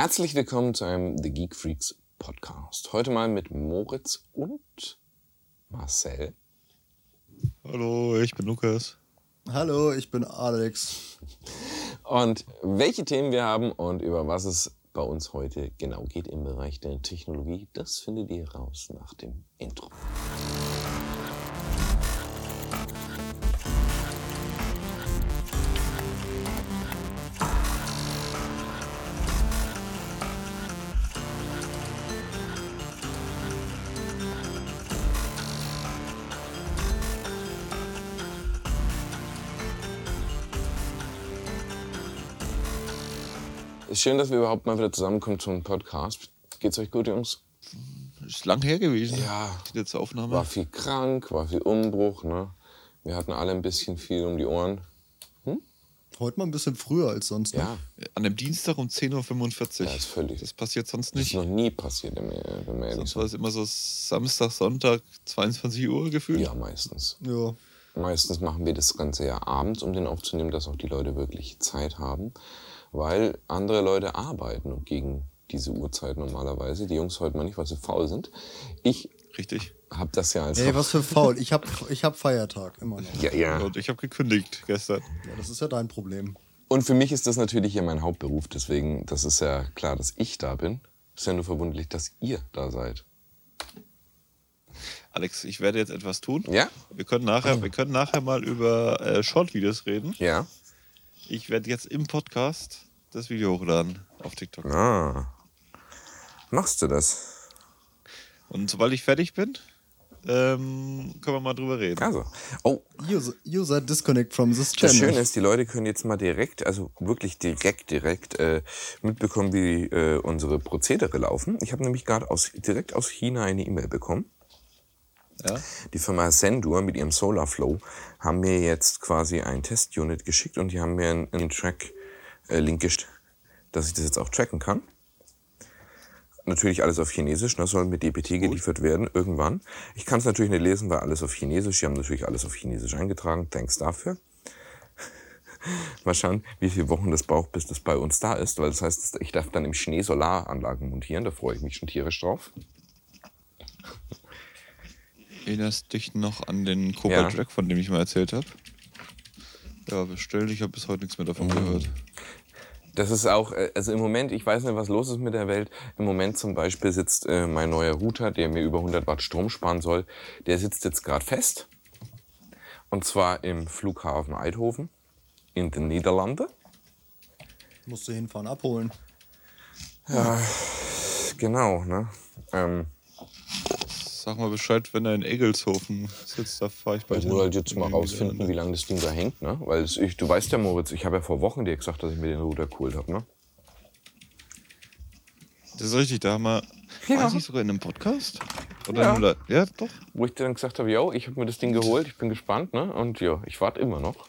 Herzlich willkommen zu einem The Geek Freaks Podcast. Heute mal mit Moritz und Marcel. Hallo, ich bin Lukas. Hallo, ich bin Alex. Und welche Themen wir haben und über was es bei uns heute genau geht im Bereich der Technologie, das findet ihr raus nach dem Intro. Schön, dass wir überhaupt mal wieder zusammenkommen zum Podcast. Geht's euch gut, Jungs? Ist lang her gewesen. Ja. Die letzte Aufnahme. War viel krank, war viel Umbruch, ne? Wir hatten alle ein bisschen viel um die Ohren. Heute mal ein bisschen früher als sonst. ne? Ja, An dem Dienstag um 10.45 Uhr. Ja, ist völlig- Das passiert sonst das ist nicht. noch nie passiert, wenn wir ehrlich Sonst war es immer so Samstag, Sonntag, 22 Uhr gefühlt. Ja, meistens. Ja. Meistens machen wir das Ganze ja abends, um den aufzunehmen, dass auch die Leute wirklich Zeit haben. Weil andere Leute arbeiten und gegen diese Uhrzeit normalerweise. Die Jungs heute mal nicht, weil sie faul sind. Ich Richtig. habe das ja als Ey, was für faul. Ich hab, ich hab Feiertag immer noch. Ja, ja. Und ich habe gekündigt gestern. Ja, das ist ja dein Problem. Und für mich ist das natürlich hier mein Hauptberuf, deswegen, das ist ja klar, dass ich da bin. Ist ja nur verwunderlich, dass ihr da seid. Alex, ich werde jetzt etwas tun. Ja? Wir können nachher, wir können nachher mal über äh, Short-Videos reden. Ja. Ich werde jetzt im Podcast das Video hochladen auf TikTok. Ah. Machst du das? Und sobald ich fertig bin, ähm, können wir mal drüber reden. Also. Oh, User, user disconnect from this das channel. Schöne ist, die Leute können jetzt mal direkt, also wirklich direkt, direkt äh, mitbekommen, wie äh, unsere Prozedere laufen. Ich habe nämlich gerade aus, direkt aus China eine E-Mail bekommen. Ja? Die Firma Sendur mit ihrem Solarflow haben mir jetzt quasi ein Testunit geschickt und die haben mir einen, einen Track-Link geschickt, dass ich das jetzt auch tracken kann. Natürlich alles auf Chinesisch, das soll mit DPT geliefert werden irgendwann. Ich kann es natürlich nicht lesen, weil alles auf Chinesisch. Die haben natürlich alles auf Chinesisch eingetragen. Thanks dafür. Mal schauen, wie viele Wochen das braucht, bis das bei uns da ist, weil das heißt, ich darf dann im Schnee Solaranlagen montieren. Da freue ich mich schon tierisch drauf. Erinnerst dich noch an den Cobalt Ja. Track, von dem ich mal erzählt habe? Ja, bestellen. Ich habe bis heute nichts mehr davon Mhm. gehört. Das ist auch, äh, also im Moment, ich weiß nicht, was los ist mit der Welt. Im Moment zum Beispiel sitzt äh, mein neuer Router, der mir über 100 Watt Strom sparen soll, der sitzt jetzt gerade fest. Und zwar im Flughafen Eindhoven in den Niederlanden. Musst du hinfahren, abholen. Genau, ne? Ähm, Sag mal Bescheid, wenn er in Egelshofen sitzt, da fahre ich bei ich dir. muss halt jetzt mal rausfinden, Niederlande. wie lange das Ding da hängt, ne? Weil es, ich, du weißt ja, Moritz, ich habe ja vor Wochen dir gesagt, dass ich mir den Router geholt habe, ne? Das ist richtig, da haben wir. Ja. Das nicht sogar in einem Podcast? Oder Ja. Oder, ja, doch. Wo ich dir dann gesagt habe, yo, ich habe mir das Ding geholt, ich bin gespannt, ne? Und ja, ich warte immer noch.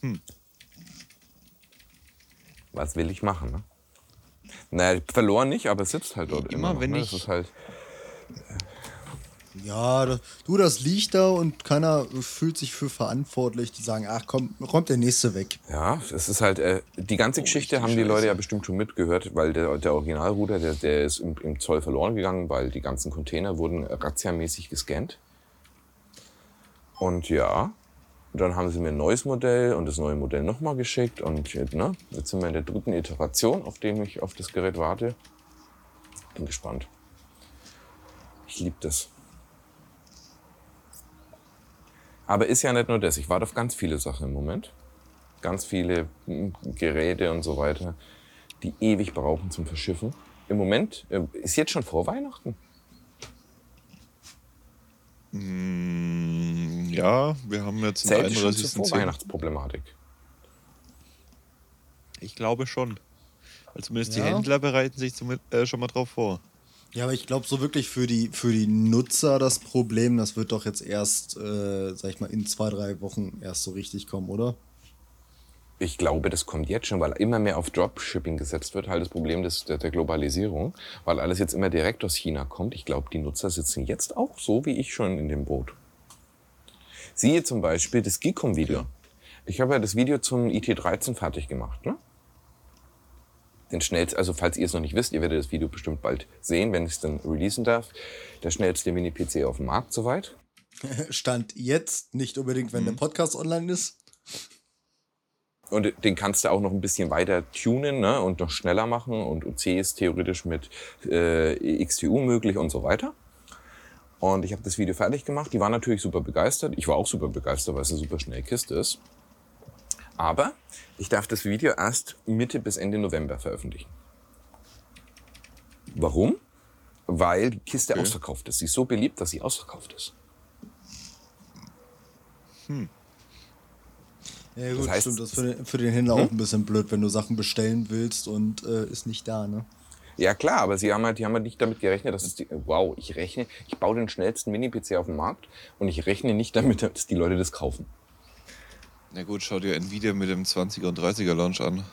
Hm. Was will ich machen, ne? Naja, verloren nicht, aber es sitzt halt dort immer, Immer noch, wenn ne? ich- Das ist halt, Ja, das, du, das liegt da und keiner fühlt sich für verantwortlich. Die sagen, ach komm, räumt der Nächste weg. ja, es ist halt, äh, die ganze Geschichte richtig haben die Leute ja bestimmt schon mitgehört, weil der, der Originalrouter, der, der ist im, im Zoll verloren gegangen, weil die ganzen Container wurden razziamäßig gescannt. Und ja, dann haben sie mir ein neues Modell und das neue Modell nochmal geschickt. Und jetzt, ne, jetzt sind wir in der dritten Iteration, auf dem ich auf das Gerät warte. Bin gespannt. Ich liebe das. Aber ist ja nicht nur das. Ich warte auf ganz viele Sachen im Moment. Ganz viele mm, Geräte und so weiter, die ewig brauchen zum Verschiffen. Im Moment äh, ist jetzt schon vor Weihnachten. Mm, ja, wir haben jetzt Zählt zur 31.10. Vorweihnachtsproblematik. Ich glaube schon. Weil zumindest die Ja. Händler bereiten sich zum, äh, schon mal drauf vor. Ja, aber ich glaube, so wirklich für die, für die Nutzer das Problem, das wird doch jetzt erst, äh, sag ich mal, in zwei, drei Wochen erst so richtig kommen, oder? Ich glaube, das kommt jetzt schon, weil immer mehr auf Dropshipping gesetzt wird. Halt das Problem des, der, der Globalisierung, weil alles jetzt immer direkt aus China kommt. Ich glaube, die Nutzer sitzen jetzt auch so wie ich schon in dem Boot. Siehe zum Beispiel das Geekom-Video. Ich habe ja das Video zum IT13 fertig gemacht. Ne? den schnellsten, also falls ihr es noch nicht wisst, ihr werdet das Video bestimmt bald sehen, wenn ich es dann releasen darf. Der schnellste Mini-PC auf dem Markt soweit. Stand jetzt, nicht unbedingt, wenn der Podcast online ist. Und den kannst du auch noch ein bisschen weiter tunen ne? und noch schneller machen. Und UC ist theoretisch mit äh, XTU möglich und so weiter. Und ich habe das Video fertig gemacht. Die waren natürlich super begeistert. Ich war auch super begeistert, weil es eine super schnelle Kiste ist. Aber ich darf das Video erst Mitte bis Ende November veröffentlichen. Warum? Weil die Kiste Okay. ausverkauft ist. Sie ist so beliebt, dass sie ausverkauft ist. Ja gut, Das heißt- stimmt, das ist für den, für den Händler auch ein bisschen blöd, wenn du Sachen bestellen willst und äh, ist nicht da, ne? Ja klar, aber sie haben halt, die haben halt nicht damit gerechnet, dass es die, wow, ich rechne, ich baue den schnellsten Mini-PC auf dem Markt und ich rechne nicht damit, dass die Leute das kaufen. Na gut, schau dir Nvidia mit dem 20er und 30er Launch an.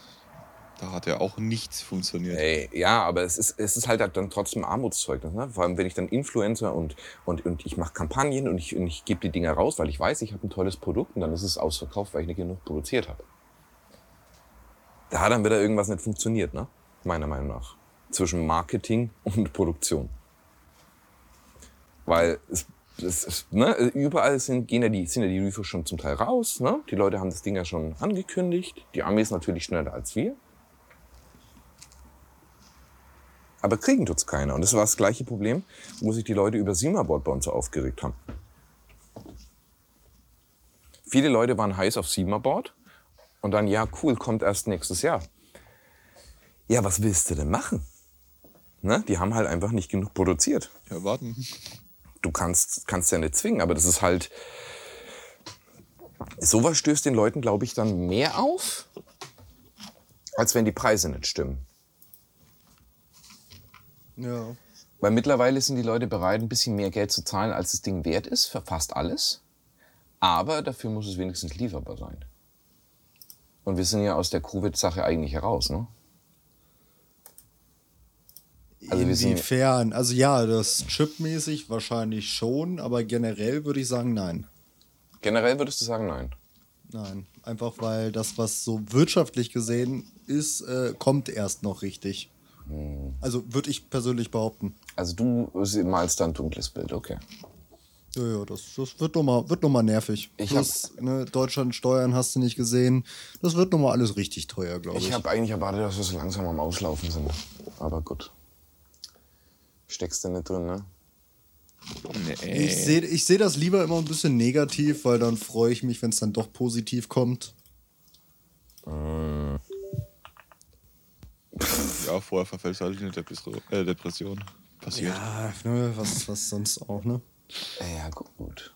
Da hat ja auch nichts funktioniert. Ey, ja, aber es ist, es ist halt dann trotzdem Armutszeugnis. Ne? Vor allem, wenn ich dann Influencer und, und, und ich mache Kampagnen und ich, und ich gebe die Dinger raus, weil ich weiß, ich habe ein tolles Produkt und dann ist es ausverkauft, weil ich nicht genug produziert habe. Da hat dann wieder irgendwas nicht funktioniert, ne? meiner Meinung nach. Zwischen Marketing und Produktion. Weil es, es, es, ne, überall sind, gehen ja die, sind ja die Reviews schon zum Teil raus. Ne? Die Leute haben das Ding ja schon angekündigt. Die Amis natürlich schneller als wir. Aber kriegen tut's keiner. Und das war das gleiche Problem, wo sich die Leute über Simaboard bei uns so aufgeregt haben. Viele Leute waren heiß auf Simaboard und dann, ja, cool, kommt erst nächstes Jahr. Ja, was willst du denn machen? Ne? Die haben halt einfach nicht genug produziert. Ja, warten. Du kannst, kannst ja nicht zwingen, aber das ist halt. Sowas stößt den Leuten, glaube ich, dann mehr auf, als wenn die Preise nicht stimmen. Ja. Weil mittlerweile sind die Leute bereit, ein bisschen mehr Geld zu zahlen, als das Ding wert ist, für fast alles. Aber dafür muss es wenigstens lieferbar sein. Und wir sind ja aus der Covid-Sache eigentlich heraus, ne? Also Inwiefern? Also ja, das chipmäßig wahrscheinlich schon, aber generell würde ich sagen, nein. Generell würdest du sagen, nein. Nein. Einfach weil das, was so wirtschaftlich gesehen ist, äh, kommt erst noch richtig. Hm. Also würde ich persönlich behaupten. Also du malst da ein dunkles Bild, okay. Ja, ja, das, das wird nochmal wird noch mal nervig. Ich Plus, ne, Deutschland Steuern hast du nicht gesehen. Das wird nochmal alles richtig teuer, glaube ich. Ich habe eigentlich erwartet, dass wir so langsam am Auslaufen sind. Aber gut. Steckst du nicht drin, ne? Nee. Ich sehe ich seh das lieber immer ein bisschen negativ, weil dann freue ich mich, wenn es dann doch positiv kommt. Ja, vorher verfällst du halt in eine Depression. Äh, Depression. Passiert. Ja, ne, was, was sonst auch, ne? Ja, gut.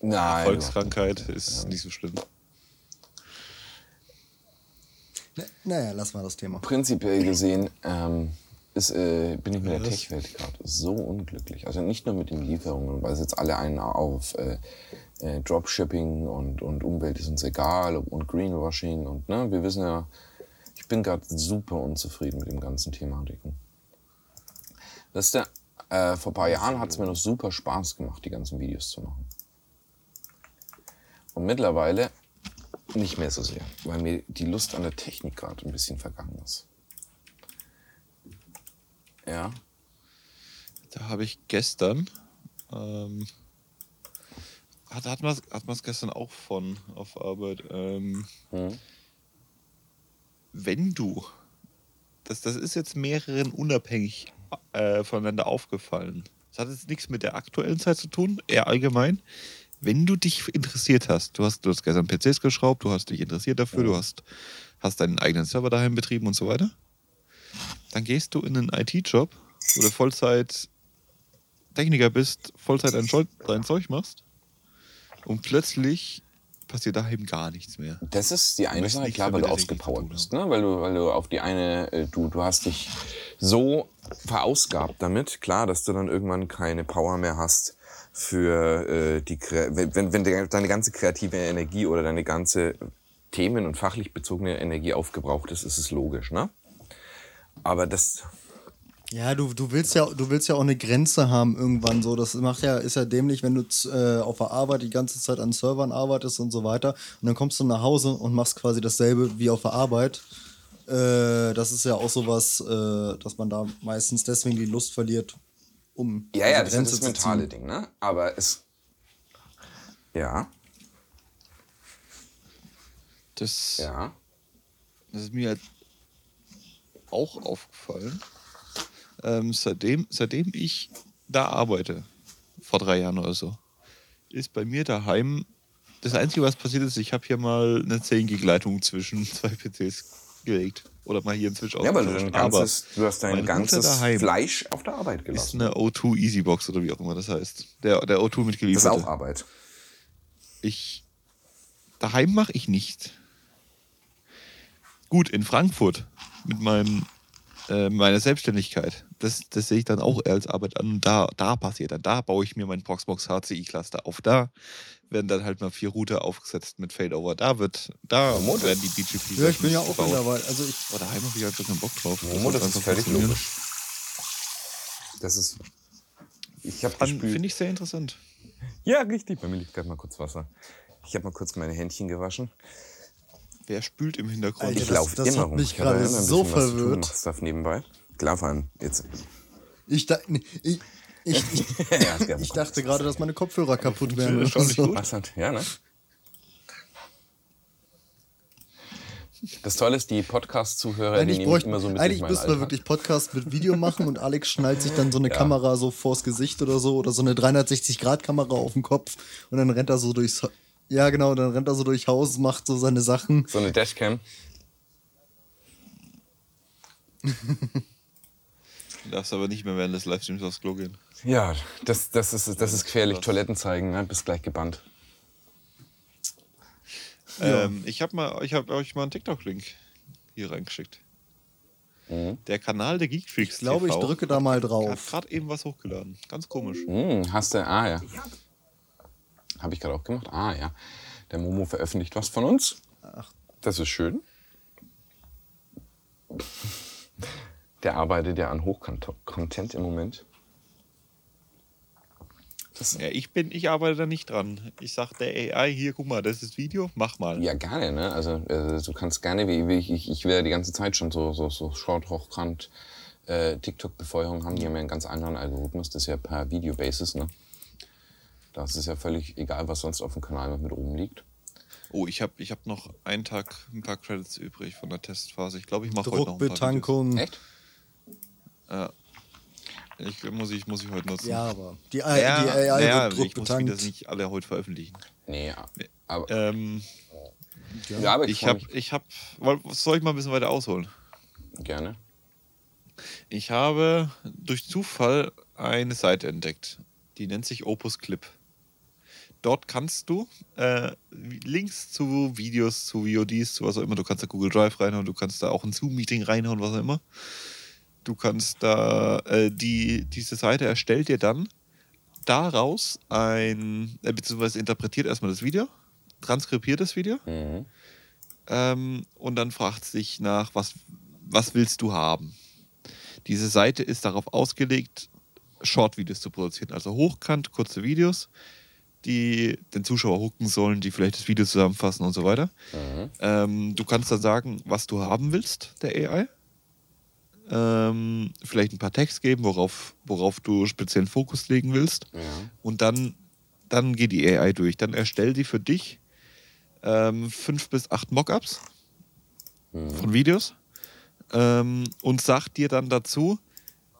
Nein. Volkskrankheit ist nicht so schlimm. Naja, lass mal das Thema. Prinzipiell gesehen ähm, ist, äh, bin ich mit der Tech-Welt gerade so unglücklich. Also nicht nur mit den Lieferungen, weil es jetzt alle einen auf äh, äh, Dropshipping und, und Umwelt ist uns egal und Greenwashing und ne, wir wissen ja, ich bin gerade super unzufrieden mit dem ganzen Thematiken. Weißt du, äh, vor ein paar Jahren hat es mir noch super Spaß gemacht, die ganzen Videos zu machen. Und mittlerweile nicht mehr so sehr, weil mir die Lust an der Technik gerade ein bisschen vergangen ist. Ja. Da habe ich gestern. Ähm, hat hat man es gestern auch von auf Arbeit. Ähm, Hm. wenn du. Das, das ist jetzt mehreren unabhängig äh, voneinander aufgefallen. Das hat jetzt nichts mit der aktuellen Zeit zu tun, eher allgemein. Wenn du dich interessiert hast, du hast, du hast gestern PCs geschraubt, du hast dich interessiert dafür, du hast, hast deinen eigenen Server daheim betrieben und so weiter, dann gehst du in einen IT-Job, wo du Vollzeit Techniker bist, Vollzeit dein, dein Zeug machst und plötzlich passiert daheim gar nichts mehr. Das ist die eine Sache, klar, weil du ausgepowert bist, ne? Weil du, weil du auf die eine, äh, du, du hast dich so verausgabt damit, klar, dass du dann irgendwann keine Power mehr hast für äh, die, wenn, wenn, wenn de- deine ganze kreative Energie oder deine ganze themen- und fachlich bezogene Energie aufgebraucht ist, ist es logisch, ne? Aber das, Ja, du, du willst ja, du willst ja auch eine Grenze haben irgendwann so. Das macht ja, ist ja dämlich, wenn du äh, auf der Arbeit die ganze Zeit an Servern arbeitest und so weiter. Und dann kommst du nach Hause und machst quasi dasselbe wie auf der Arbeit. Äh, das ist ja auch sowas, äh, dass man da meistens deswegen die Lust verliert, um Ja, ja, diese das ist das mentale ziehen. Ding, ne? Aber es. Ja, Das, ja. das ist mir halt auch aufgefallen. Ähm, seitdem, seitdem ich da arbeite, vor drei Jahren oder so, ist bei mir daheim das Einzige, was passiert ist, ich habe hier mal eine 10 Gig Leitung zwischen zwei PCs gelegt. Oder mal hier inzwischen Ja, aber ganzes, du hast dein ganzes Fleisch auf der Arbeit ist gelassen. eine O2 Easybox oder wie auch immer das heißt. Der, der O2 Das mitgeliefert. ist auch Arbeit. Ich daheim mache ich nicht. Gut, in Frankfurt mit meinem äh, meiner Selbstständigkeit. Das, das sehe ich dann auch als Arbeit an. Und da, da passiert dann. Da baue ich mir mein Proxmox HCI Cluster auf. Da werden dann halt mal vier Router aufgesetzt mit Failover. Da wird, da Momo, werden die BGP. Ja, ich bin ja auch gebaut. mittlerweile. Also ich, Aber daheim habe ich einfach keinen Bock drauf. Momo, das wird ist völlig logisch. Das ist. Ich habe. Finde ich sehr interessant. Ja, richtig. Bei mir liegt gerade mal kurz Wasser. Ich habe mal kurz meine Händchen gewaschen. Wer spült im Hintergrund? Alter, Ich das- laufe das immer hat rum. mich Ich habe gerade ein so bisschen was zu tun, verwirrt. nebenbei. Klar, vor allem jetzt. ich, da, ich, ich, ich, ich dachte gerade, dass meine Kopfhörer kaputt wären. Oder so. ja, ne? Das Tolle ist, die Podcast-Zuhörer, die Eigentlich, nehmen immer so mit eigentlich müssten wir wirklich Podcast mit Video machen und Alex schnallt sich dann so eine Ja. Kamera so vors Gesicht oder so oder so eine 360-Grad-Kamera auf den Kopf und dann rennt er so durchs. Ja, genau, dann rennt er so durch Haus, macht so seine Sachen. So eine Dashcam. Du darfst aber nicht mehr während des Livestreams aufs Klo gehen. Ja, das, das, ist, das ist gefährlich. Toiletten zeigen, ne? bist gleich gebannt. Ähm, ich habe mal, ich habe euch mal einen TikTok-Link hier reingeschickt. Mhm. Der Kanal der Geekfreaks. Ich glaube, ich drücke da mal Hat drauf. gerade eben was hochgeladen. Ganz komisch. Hm, hast du, ah ja. Habe ich gerade auch gemacht. Ah ja. Der Momo veröffentlicht was von uns. Das ist schön. Der arbeitet ja an Hochcontent im Moment. Ja, ich bin, ich arbeite da nicht dran. Ich sag der AI hier, guck mal, das ist Video, mach mal. Ja, gerne, ne? Also äh, du kannst gerne, wie, wie ich, ich, ich will ja die ganze Zeit schon so, so, so Short, Hochkant, äh, TikTok-Befeuerung haben. Die haben ja einen ganz anderen Algorithmus, das ist ja per Video-Basis, ne? Das ist ja völlig egal, was sonst auf dem Kanal noch mit oben liegt. Oh, ich habe ich hab noch einen Tag, ein paar Credits übrig von der Testphase. Ich glaube, ich mache heute noch ein paar Druckbetankung. Echt? Ja. Ich, muss, ich, muss ich heute nutzen. Ja, aber die, AI ja, die AI ja, wird ich muss das nicht alle heute veröffentlichen. Nee, aber, Ähm, ja, aber ich, habe, ich habe, soll ich mal ein bisschen weiter ausholen? gerne. Ich habe durch Zufall eine Seite entdeckt, die nennt sich Opus Clip. Dort kannst du äh, Links zu Videos, zu VODs, zu was auch immer, du kannst da Google Drive reinhauen, du kannst da auch ein Zoom-Meeting reinhauen, was auch immer. Du kannst da, äh, die, diese Seite erstellt dir dann daraus ein, äh, beziehungsweise interpretiert erstmal das Video, transkribiert das Video Mhm. ähm, und dann fragt es dich nach, was, was willst du haben? Diese Seite ist darauf ausgelegt, Short-Videos zu produzieren, also hochkant, kurze Videos, die den Zuschauer hooken sollen, die vielleicht das Video zusammenfassen und so weiter. Mhm. Ähm, du kannst dann sagen, was du haben willst, der AI. Ähm, vielleicht ein paar Text geben, worauf, worauf du speziellen Fokus legen willst. Ja. Und dann, dann geht die AI durch. Dann erstellt die für dich ähm, fünf bis acht Mockups von Videos ähm, und sagt dir dann dazu,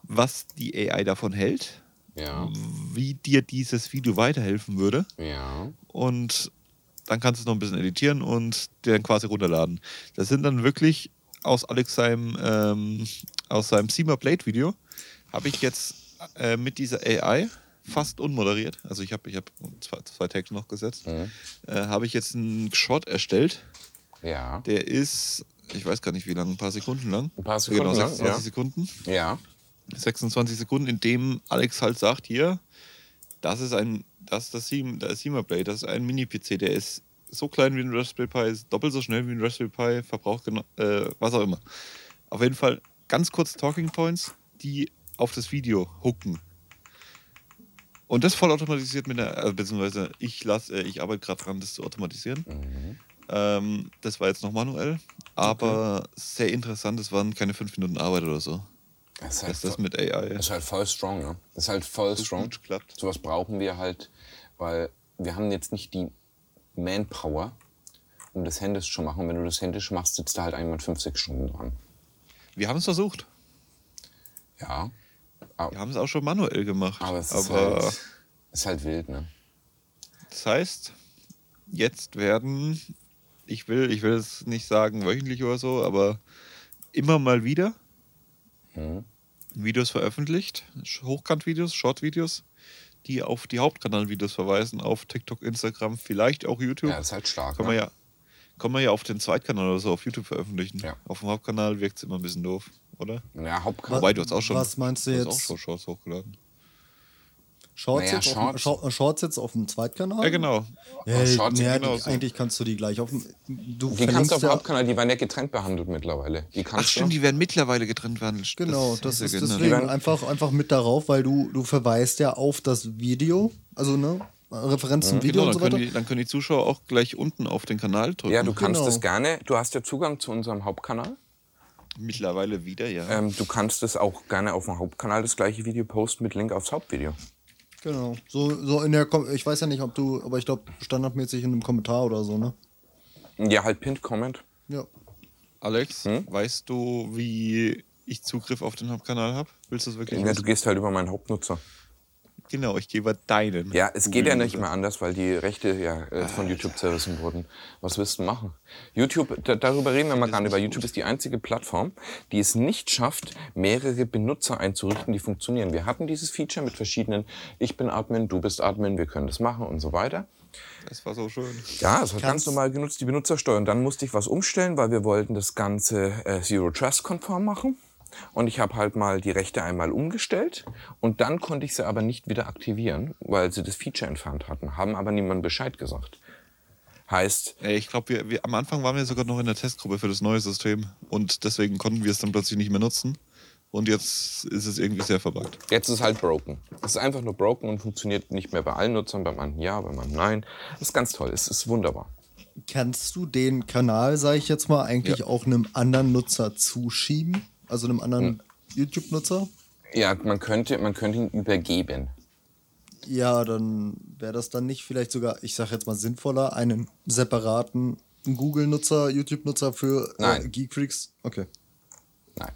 was die AI davon hält, Ja. wie dir dieses Video weiterhelfen würde. Ja. Und dann kannst du es noch ein bisschen editieren und dir dann quasi runterladen. Das sind dann wirklich aus Alex seinem, ähm, aus seinem Seamer Blade Video, habe ich jetzt äh, mit dieser AI fast unmoderiert, also ich habe ich hab zwei, zwei Tags noch gesetzt, Mhm. äh, habe ich jetzt einen Shot erstellt, Ja. der ist, ich weiß gar nicht wie lang, ein paar Sekunden lang. Ein paar Sekunden genau, lang, 26 ja. Sekunden. Ja. 26 Sekunden, in dem Alex halt sagt, hier, das ist ein, das ist das Seam, das Seamer Blade, das ist ein Mini-PC, der ist so klein wie ein Raspberry Pi, ist doppelt so schnell wie ein Raspberry Pi, verbraucht genau, äh, was auch immer. Auf jeden Fall ganz kurz Talking Points, die auf das Video hooken. Und das vollautomatisiert mit einer, also beziehungsweise ich lasse, äh, ich arbeite gerade dran, das zu automatisieren. Ähm, das war jetzt noch manuell, aber sehr interessant. Es waren keine fünf Minuten Arbeit oder so. Das ist halt, Dass das voll, mit AI das ist halt voll strong, ne? Das ist halt voll so strong. gut klappt. Sowas brauchen wir halt, weil wir haben jetzt nicht die Manpower, um das händisch zu machen. Wenn du das händisch machst, sitzt da halt einmal fünf, sechs Stunden dran. Wir haben es versucht. Ja. Wir haben es auch schon manuell gemacht. Aber es ist, aber halt, ist halt wild, ne? das heißt, jetzt werden, ich will, ich will es nicht sagen wöchentlich oder so, aber immer mal wieder Mhm. Videos veröffentlicht, Hochkant-Videos, Short-Videos, die auf die Hauptkanal-Videos verweisen, auf TikTok, Instagram, vielleicht auch YouTube. Ja, das ist halt stark. kann, ne? man ja, kann man ja auf den Zweitkanal oder so auf YouTube veröffentlichen. Ja. Auf dem Hauptkanal wirkt es immer ein bisschen doof, oder? Ja, Hauptkanal. Wobei, du hast auch schon, was meinst du hast jetzt? auch schon Shorts hochgeladen. Shorts, Naja, jetzt Auf, Shorts. Short- Shorts jetzt auf dem Zweitkanal? Ja, genau. Ja, Shorts nee, genau so. eigentlich kannst du die gleich auf dem. Du Die kannst du auf dem ja, Hauptkanal, die werden ja getrennt behandelt mittlerweile. Die kannst Ach stimmt, du. die werden mittlerweile getrennt werden. Genau, das sehr ist genau. deswegen einfach, einfach mit darauf, weil du, du verweist ja auf das Video, also ne, Referenz zum Video Genau, und dann so können, weiter. die, dann können die Zuschauer auch gleich unten auf den Kanal drücken. Ja, du kannst Genau. das gerne. Du hast ja Zugang zu unserem Hauptkanal. Mittlerweile wieder, ja. Ähm, du kannst es auch gerne auf dem Hauptkanal das gleiche Video posten mit Link aufs Hauptvideo. Genau. So, so in der, Kom ich weiß ja nicht, ob du, aber ich glaube standardmäßig in einem Kommentar oder so, ne? Ja, halt Pinned Comment. Ja. Alex, Hm? weißt du, wie ich Zugriff auf den Hauptkanal habe? Willst du es wirklich Ja, du wissen? gehst halt über meinen Hauptnutzer. Genau, ich gebe deinen. Ja, es geht ja nicht mehr anders, weil die Rechte ja äh, von YouTube zerrissen wurden. Was willst du machen? YouTube, da, darüber reden wir mal gar nicht, weil YouTube ist die einzige Plattform, die es nicht schafft, mehrere Benutzer einzurichten, die funktionieren. Wir hatten dieses Feature mit verschiedenen, ich bin Admin, du bist Admin, wir können das machen und so weiter. Das war so schön. Ja, es hat ganz normal genutzt, die Benutzersteuer. Und dann musste ich was umstellen, weil wir wollten das Ganze äh, Zero Trust konform machen. Und ich habe halt mal die Rechte einmal umgestellt und dann konnte ich sie aber nicht wieder aktivieren, weil sie das Feature entfernt hatten, haben aber niemandem Bescheid gesagt. Heißt, ich glaube, wir, wir, am Anfang waren wir sogar noch in der Testgruppe für das neue System und deswegen konnten wir es dann plötzlich nicht mehr nutzen. Und jetzt ist es irgendwie sehr verbuggt. jetzt ist es halt broken. Es ist einfach nur broken und funktioniert nicht mehr bei allen Nutzern, bei manchen ja, bei manchen nein. Das ist ganz toll, es ist wunderbar. Kannst du den Kanal, sage ich jetzt mal, eigentlich Ja. auch einem anderen Nutzer zuschieben? Also einem anderen YouTube-Nutzer? Ja, man könnte, man könnte ihn übergeben. Ja, dann wäre das dann nicht vielleicht sogar, ich sage jetzt mal sinnvoller, einen separaten Google-Nutzer, YouTube-Nutzer für äh, Nein. Geekfreaks? Okay. Nein.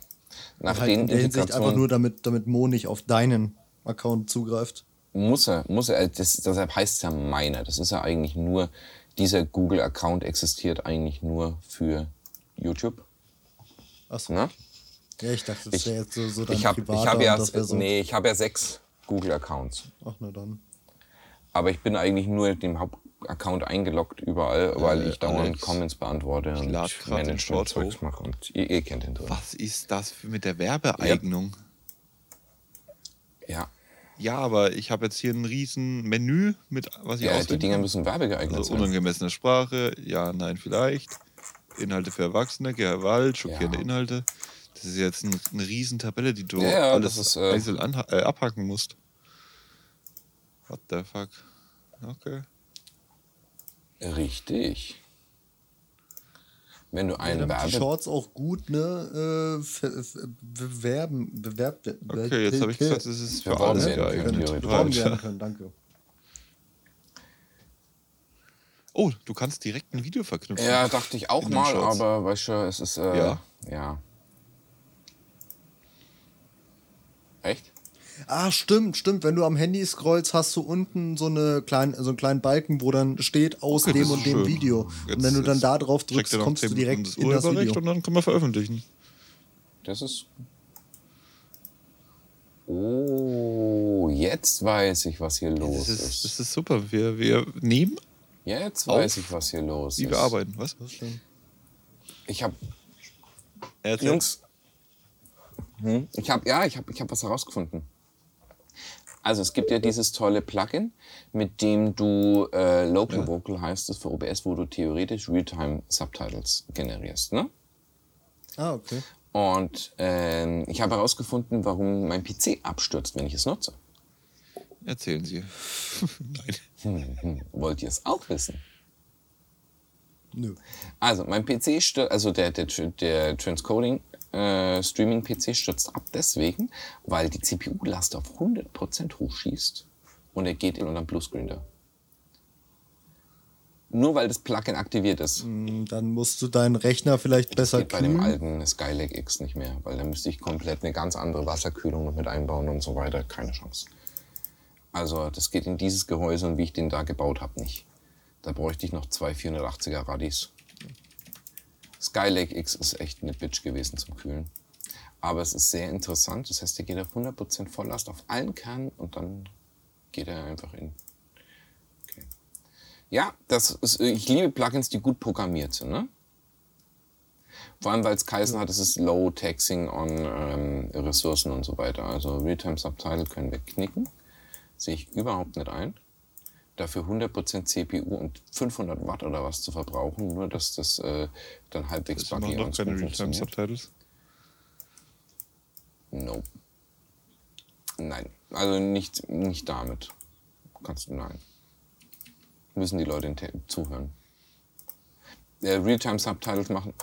Nach Halt in der Hinsicht einfach nur, damit, damit Mo nicht auf deinen Account zugreift. muss er, muss er, das, deshalb heißt es ja meiner. Das ist ja eigentlich nur, dieser Google-Account existiert eigentlich nur für YouTube. Achso. Ja, ich dachte, das wäre jetzt so, so dein ich habe privater ich hab ja, und so. nee, ich hab ja sechs Google-Accounts. Ach, na dann. Aber ich bin eigentlich nur dem Hauptaccount eingeloggt überall, weil ich dauernd Alex, Comments beantworte und Short Management-Zeugs hoch. mache. Und ihr, ihr kennt den drin. Was ist das für mit der Werbeeignung? Ja, Ja, aber ich habe jetzt hier ein riesen Menü mit was ich ja die Dinger müssen werbegeeignet Also sein. unangemessene Sprache, ja, nein, vielleicht. Inhalte für Erwachsene, Gewalt, schockierende Ja. Inhalte. Das ist jetzt ein, eine riesen Tabelle, die du Ja, ja, alles das ist, äh, einzeln äh, abhaken musst. What the fuck? Okay. Richtig. Wenn du Ja, einen die Werbe... Shorts auch gut ne, äh, bewerben, bewerbt. Okay, jetzt habe ich gesagt, es ist für können, geeignet. beworben werden können, danke. Oh, du kannst direkt ein Video verknüpfen. Ja, dachte ich auch mal, Shorts. aber weißt du, es ist... Äh, Ja? Ja. Echt? Ah, stimmt, stimmt. Wenn du am Handy scrollst, hast du unten so, eine kleine, so einen kleinen Balken, wo dann steht aus Okay, dem und dem schön. Video. und Jetzt- wenn du dann da drauf drückst, kommst du 10 Minuten direkt das in das Video. und dann können wir veröffentlichen. Das ist... Oh, jetzt weiß ich, was hier los Das ist, ist. das ist super. Wir, wir nehmen, Jetzt auf, weiß ich, was hier los wie ist. wir arbeiten. Was? Ist schön. Ich habe. Jungs, hm, ich habe ja, ich habe ich hab was herausgefunden. Also es gibt ja dieses tolle Plugin, mit dem du äh, Local Vocal heißt es für OBS, wo du theoretisch Realtime Subtitles generierst, ne? Ah, okay. Und ähm, ich habe herausgefunden, warum mein PC abstürzt, wenn ich es nutze. Erzählen Sie. Nein. Hm, hm. Wollt ihr es auch wissen? Nö. Also, mein PC, also der, der, der Transcoding äh, Streaming-PC stürzt ab deswegen, weil die CPU-Last auf 100% hochschießt und er geht in unserem Bluescreen da. Nur weil das Plugin aktiviert ist. Dann musst du deinen Rechner vielleicht besser geht bei dem kühlen. alten Skylake X nicht mehr, weil da müsste ich komplett eine ganz andere Wasserkühlung noch mit einbauen und so weiter. Keine Chance. Also das geht in dieses Gehäuse und wie ich den da gebaut habe nicht. Da bräuchte ich noch zwei 480er Radis. Skylake X ist echt eine Bitch gewesen zum Kühlen. Aber es ist sehr interessant. Das heißt, der geht auf 100% Volllast auf allen Kernen und dann geht er einfach in. Okay. Ja, das ist, ich liebe Plugins, die gut programmiert sind. Ne? Vor allem, weil es geheißen hat, es ist Low Taxing on ähm, Ressourcen und so weiter. Also Realtime Subtitle können wir knicken. Sehe ich überhaupt nicht ein. Dafür 100% CPU und 500 Watt oder was zu verbrauchen, nur dass das äh, dann halbwegs buggy doch und keine. Realtime-Subtitles. Nope. Nein, also nicht, nicht damit. Kannst du nein. Müssen die Leute zuhören. Äh, Realtime-Subtitles machen.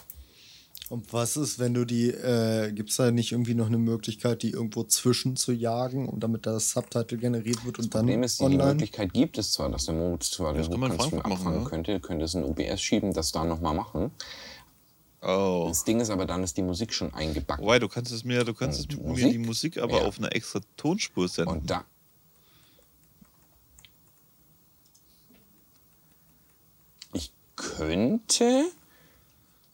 Und was ist, wenn du die, äh, gibt es da nicht irgendwie noch eine Möglichkeit, die irgendwo zwischen zu jagen und damit das Subtitle generiert wird und dann Problem ist, die online? Möglichkeit gibt es zwar, dass der Moritz zwar den Das kann man Hochkantstream Frankfurt machen, abfangen ja. könnte, könnte es in OBS schieben, das da nochmal machen. Oh. Das Ding ist aber, dann ist die Musik schon eingebacken. Wobei, du kannst es mir, du kannst Und es mir Musik? die Musik aber Ja. auf einer extra Tonspur senden. Und da. Ich könnte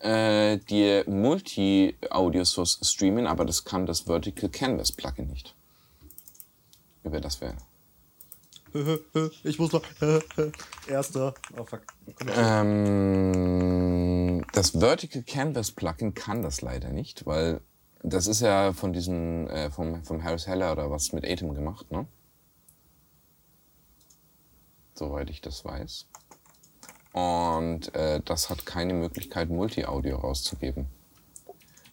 äh, dir Multi-Audio-Source streamen, aber das kann das Vertical Canvas Plugin nicht. Über das wir. ich muss noch. Erster. Oh fuck. Ähm, das Vertical Canvas Plugin kann das leider nicht, weil das ist ja von diesem, äh, vom, vom Harris Heller oder was mit Atom gemacht, ne? Soweit ich das weiß. Und äh, das hat keine Möglichkeit, Multi-Audio rauszugeben.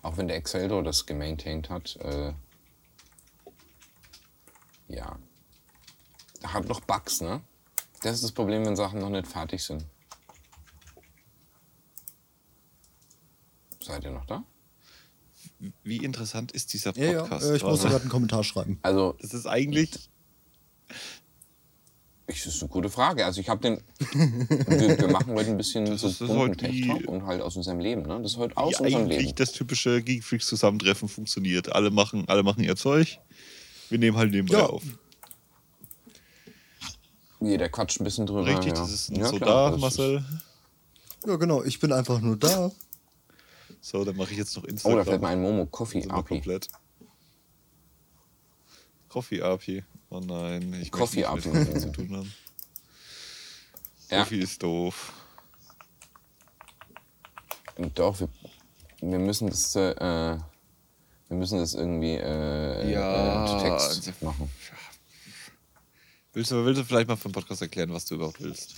Auch wenn der Exceldo das gemaintained hat. Äh, ja. Hat noch Bugs, ne? Das ist das Problem, wenn Sachen noch nicht fertig sind. Seid ihr noch da? Wie interessant ist dieser Ja, ja, Podcast? äh, ich muss gerade einen Kommentar schreiben. Also, Das ist eigentlich. Ich, das ist eine gute Frage. Also, ich habe den. wir, wir machen heute ein bisschen Das so ist- das ist bunten Tech-Talk und halt aus unserem Leben, ne? Das ist heute aus wie unserem eigentlich Leben. das typische Geek Freaks Zusammentreffen funktioniert. Alle machen, alle machen ihr Zeug. Wir nehmen halt nebenbei Ja. auf. Jeder quatscht ein bisschen drüber. Richtig, ja. das ist ja, so klar, da, Marcel. Ja, genau. Ich bin einfach nur da. So, dann mache ich jetzt noch Instagram. oh, da fällt mir ein Momo Coffee API. komplett. Coffee API. Oh nein, ich Coffee möchte API. nichts mit zu tun haben. Ja. Coffee ist doof. Doch, wir, wir müssen das. Äh, wir müssen das irgendwie äh, Ja, äh, Text also- machen. Willst du, willst du vielleicht mal für den Podcast erklären, was du überhaupt willst?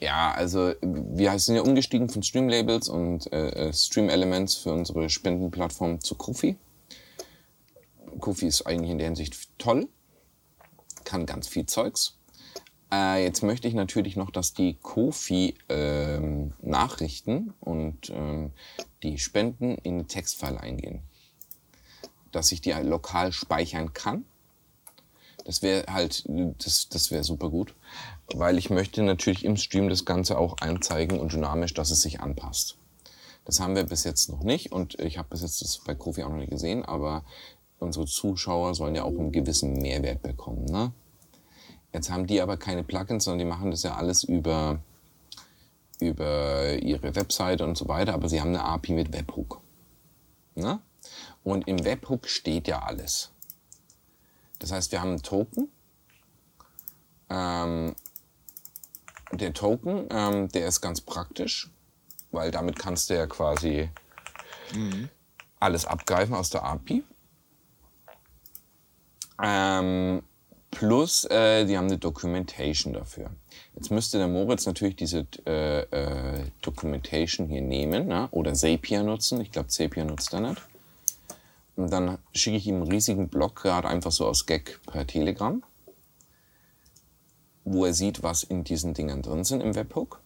Ja, also wir sind ja umgestiegen von Streamlabels und äh, Stream Elements für unsere Spendenplattform zu Kofi. Kofi ist eigentlich in der Hinsicht toll, kann ganz viel Zeugs. Äh, jetzt möchte ich natürlich noch, dass die Kofi ähm, und ähm, die Spenden in eine Textfile eingehen. Dass ich die halt lokal speichern kann das wäre halt, das, das wäre super gut, weil ich möchte natürlich im Stream das Ganze auch einzeigen und dynamisch, dass es sich anpasst. Das haben wir bis jetzt noch nicht und ich habe bis jetzt das bei Kofi auch noch nicht gesehen, aber unsere Zuschauer sollen ja auch einen gewissen Mehrwert bekommen. Ne? Jetzt haben die aber keine Plugins, sondern die machen das ja alles über, über ihre Webseite und so weiter, aber sie haben eine API mit Webhook. Ne? Und im Webhook steht ja alles. Das heißt, wir haben einen Token. Ähm, der Token, ähm, der ist ganz praktisch, weil damit kannst du ja quasi alles abgreifen aus der API. Ähm, plus, äh, die haben eine Documentation dafür. Jetzt müsste der Moritz natürlich diese äh, äh, Documentation hier nehmen ne? oder Zapier nutzen. Ich glaube, Zapier nutzt er nicht. Und dann schicke ich ihm einen riesigen Block gerade einfach so aus Gag per Telegram. wo er sieht, was in diesen Dingern drin sind im Webhook.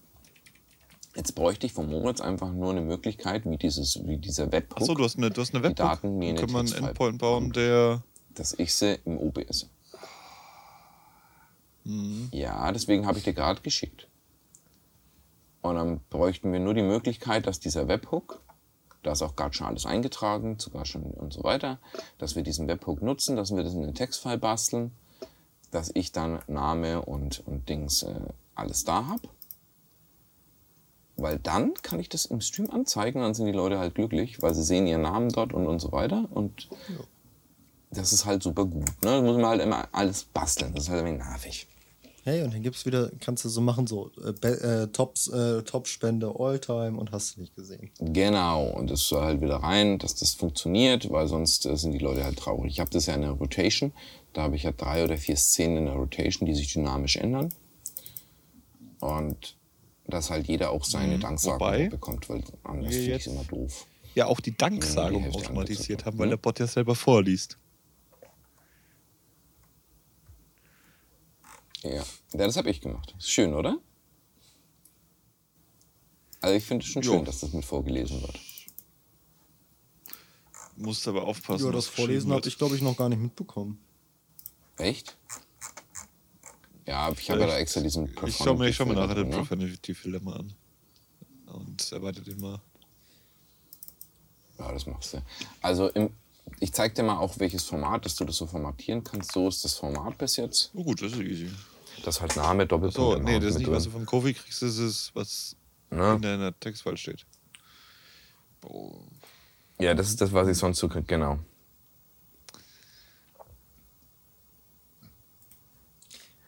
Jetzt bräuchte ich von Moritz einfach nur eine Möglichkeit, wie, dieses, wie dieser Webhook, Achso, du hast eine, du hast eine die Webhook. Daten mir in kann man einen Endpoint bauen, der. Dass ich sie im OBS. Mhm. Ja, deswegen habe ich dir gerade geschickt. Und dann bräuchten wir nur die Möglichkeit, dass dieser Webhook, da ist auch gerade schon alles eingetragen, sogar schon und so weiter, dass wir diesen Webhook nutzen, dass wir das in den Textfile basteln, dass ich dann Name und, und Dings äh, alles da habe. Weil dann kann ich das im Stream anzeigen, dann sind die Leute halt glücklich, weil sie sehen ihren Namen dort und, und so weiter. Und das ist halt super gut. Ne? Da muss man halt immer alles basteln. Das ist halt ein wenig nervig. Hey, und dann gibt's wieder, kannst du so machen, so äh, äh, Tops, äh, Top-Spende Alltime und hast du nicht gesehen. Genau, und das soll halt wieder rein, dass das funktioniert, weil sonst äh, sind die Leute halt traurig. Ich habe das ja in der Rotation, da habe ich ja drei oder vier Szenen in der Rotation, die sich dynamisch ändern. Und dass halt jeder auch seine Danksagung wobei bekommt, weil anders finde ich immer doof. Ja, auch die Danksagung Ja, die automatisiert haben, weil ne? der Bot ja selber vorliest. Ja, ja das habe ich gemacht. Ist schön, oder? Also ich finde es schon Jo. schön, dass das mit vorgelesen wird. Musst aber aufpassen. Ja, das Vorlesen wird. ich, glaube ich, noch gar nicht mitbekommen. Echt? Ja, ich habe ja da extra diesen Ich schau mir, ich schau mir nachher den ne? Profanity-Filter mal an. Und erweitert den mal. Ja, das machst du. Also im, ich zeig dir mal auch, welches Format, dass du das so formatieren kannst. So ist das Format bis jetzt. Oh gut, das ist easy. Das halt Name, Doppelpunkt. So, nee, das ist nicht, was du drin. von Kofi kriegst, das ist, was Ne? in deiner Textfile steht. Oh. Ja, das ist das, was ich sonst so krieg, genau.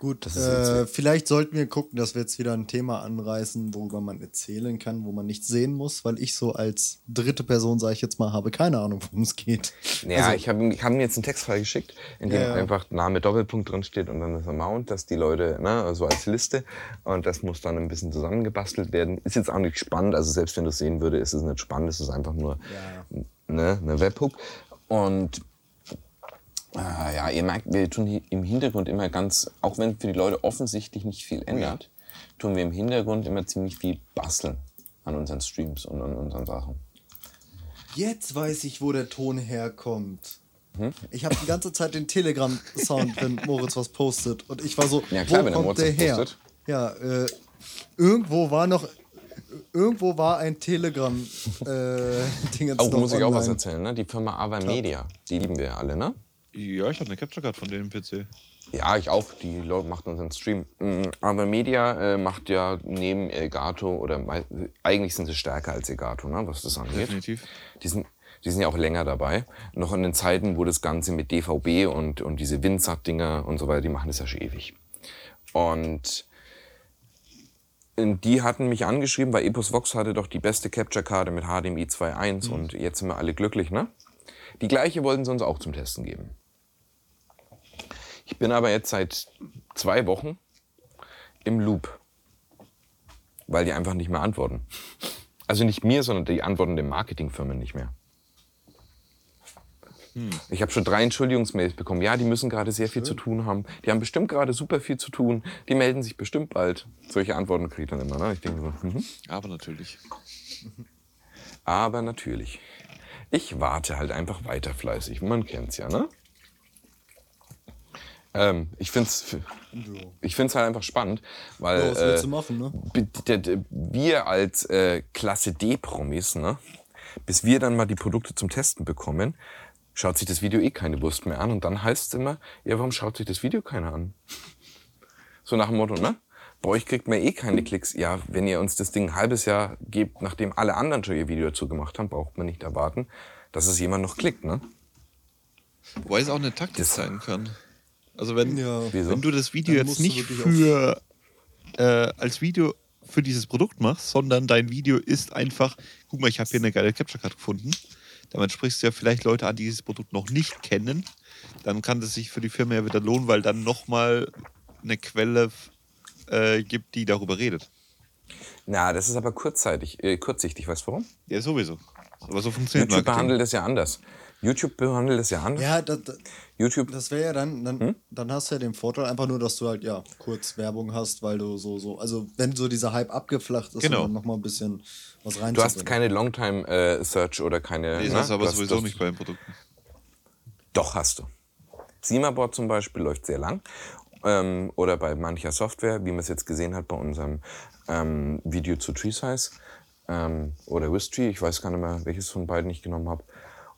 Gut, äh, vielleicht sollten wir gucken, dass wir jetzt wieder ein Thema anreißen, worüber man erzählen kann, wo man nicht sehen muss, weil ich so als dritte Person, sage ich jetzt mal, habe keine Ahnung, worum es geht. Ja, Also, ich habe ich hab mir jetzt einen Textfile geschickt, in dem Ja, einfach Name, Doppelpunkt drin steht und dann das Amount, dass die Leute, ne, so als Liste. Und das muss dann ein bisschen zusammengebastelt werden. Ist jetzt auch nicht spannend, also selbst wenn du es sehen würde, ist es nicht spannend, es ist einfach nur Ja. ne, eine Webhook. Und Ah, ja, ihr merkt, wir tun im Hintergrund immer ganz, auch wenn für die Leute offensichtlich nicht viel ändert, tun wir im Hintergrund immer ziemlich viel basteln an unseren Streams und an unseren Sachen. Jetzt weiß ich, wo der Ton herkommt. Hm? Ich habe die ganze Zeit den Telegram-Sound, wenn Moritz was postet. Und ich war so, Ja, klar, wo kommt Moritz der her? postet. Ja, äh, irgendwo war noch, irgendwo war ein Telegram äh, Ding jetzt Auch noch muss ich auch was erzählen, ne? Die Firma Ava Media, die lieben wir ja alle, ne? Ja, ich habe eine Capture Card von dem PC. Ja, ich auch. Die Leute machen unseren Stream. Mm, Aber Media äh, macht ja neben Elgato oder eigentlich sind sie stärker als Elgato, ne, was das angeht. Definitiv. Die sind, die sind ja auch länger dabei. Noch in den Zeiten, wo das Ganze mit DVB und, und diese Windsat-Dinger und so weiter, die machen das ja schon ewig. Und die hatten mich angeschrieben, weil Epos Vox hatte doch die beste Capture-Karte mit HDMI 2.1 und jetzt sind wir alle glücklich, ne? Die gleiche wollten sie uns auch zum Testen geben. Ich bin aber jetzt seit zwei Wochen im Loop, weil die einfach nicht mehr antworten. Also nicht mir, sondern die antworten den Marketingfirmen nicht mehr. Ich habe schon drei Entschuldigungsmails bekommen. Ja, die müssen gerade sehr viel zu tun haben. Die haben bestimmt gerade super viel zu tun. Die melden sich bestimmt bald. Solche Antworten kriege ich dann immer. Ne? Ich denke so, mhm. Aber natürlich. aber natürlich. Ich warte halt einfach weiter fleißig. Man kennt's ja, ne? Ähm, ich find's, ich find's halt einfach spannend, weil Ja, was willst du äh, machen, ne? wir als äh, Klasse D-Promis, ne, bis wir dann mal die Produkte zum Testen bekommen, schaut sich das Video eh keine Wurst mehr an und dann heißt es immer, ja, warum schaut sich das Video keiner an? So nach dem Motto, ne? Bei euch kriegt man eh keine Klicks. Ja, wenn ihr uns das Ding ein halbes Jahr gebt, nachdem alle anderen schon ihr Video dazu gemacht haben, braucht man nicht erwarten, dass es jemand noch klickt, ne? Wobei es auch eine Taktik sein kann. Also wenn, Ja. Wenn du das Video Dann jetzt nicht für äh, als Video für dieses Produkt machst, sondern dein Video ist einfach, guck mal, ich habe hier eine geile Capture Card gefunden. Damit sprichst du ja vielleicht Leute an, die dieses Produkt noch nicht kennen. Dann kann es sich für die Firma ja wieder lohnen, weil dann nochmal eine Quelle äh, gibt, die darüber redet. Na, das ist aber kurzzeitig, äh, kurzsichtig, weißt du warum? Ja, sowieso. Aber so funktioniert YouTube Marketing. behandelt das ja anders. YouTube behandelt es ja anders. Ja, das, das, YouTube, das wäre ja dann, dann, Hm? dann hast du ja den Vorteil einfach nur, dass du halt, ja, kurz Werbung hast, weil du so, so, also wenn so dieser Hype abgeflacht ist Genau. dann nochmal ein bisschen was rein du hast keine Longtime-Search oder keine. Nee, ne? das ist aber Du hast- sowieso nicht bei den Produkten. Doch, hast du. Simaboard zum Beispiel läuft sehr lang. Ähm, oder bei mancher Software, wie man es jetzt gesehen hat bei unserem ähm, Video zu Tree Size ähm, oder Wistree. Ich weiß gar nicht mehr, welches von beiden ich genommen habe.